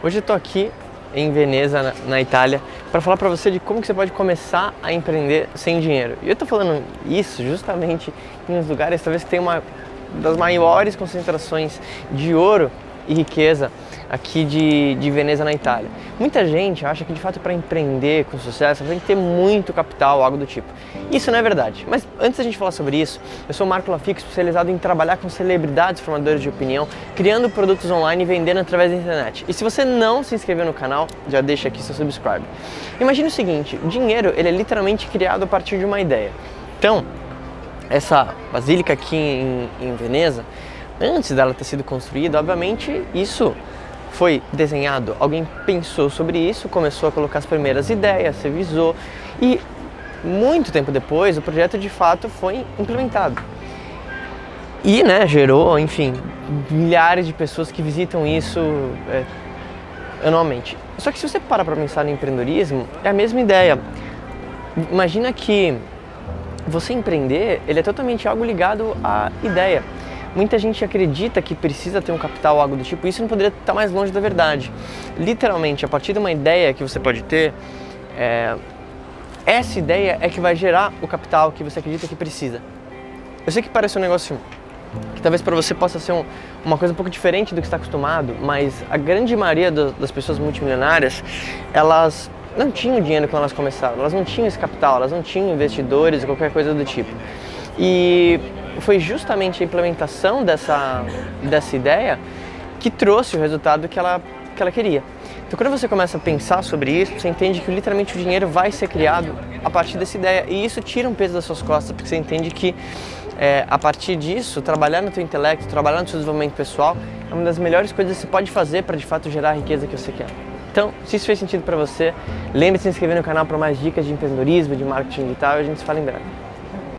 Hoje eu estou aqui em Veneza, na, Itália, para falar para você de como que você pode começar a empreender sem dinheiro. E eu estou falando isso justamente em uns lugares talvez que tem uma das maiores concentrações de ouro e riqueza aqui de, de Veneza, na Itália. Muita gente acha que de fato para empreender com sucesso tem que ter muito capital, algo do tipo. Isso não é verdade. Mas antes da gente falar sobre isso, eu sou o Marco Lafico, especializado em trabalhar com celebridades formadores de opinião, criando produtos online e vendendo através da internet. E se você não se inscreveu no canal, já deixa aqui seu subscribe. Imagine o seguinte, dinheiro ele é literalmente criado a partir de uma ideia. Então, essa basílica aqui em, em Veneza, antes dela ter sido construída, obviamente isso foi desenhado, alguém pensou sobre isso, começou a colocar as primeiras ideias, revisou e muito tempo depois o projeto de fato foi implementado. E né, gerou, enfim, milhares de pessoas que visitam isso é, anualmente. Só que se você parar para pensar no empreendedorismo, é a mesma ideia. Imagina que você empreender, ele é totalmente algo ligado à ideia. Muita gente acredita que precisa ter um capital ou algo do tipo, isso não poderia estar mais longe da verdade. Literalmente, a partir de uma ideia que você pode ter, é, essa ideia é que vai gerar o capital que você acredita que precisa. Eu sei que parece um negócio que talvez para você possa ser um, uma coisa um pouco diferente do que está acostumado, mas a grande maioria do, das pessoas multimilionárias, elas não tinham dinheiro quando elas começaram, elas não tinham esse capital, elas não tinham investidores ou qualquer coisa do tipo. E foi justamente a implementação dessa, dessa ideia que trouxe o resultado que ela, que ela queria. Então, quando você começa a pensar sobre isso, você entende que literalmente o dinheiro vai ser criado a partir dessa ideia. E isso tira um peso das suas costas, porque você entende que é, a partir disso, trabalhar no seu intelecto, trabalhar no seu desenvolvimento pessoal, é uma das melhores coisas que você pode fazer para de fato gerar a riqueza que você quer. Então, se isso fez sentido para você, lembre-se de se inscrever no canal para mais dicas de empreendedorismo, de marketing digital e a gente se fala em breve.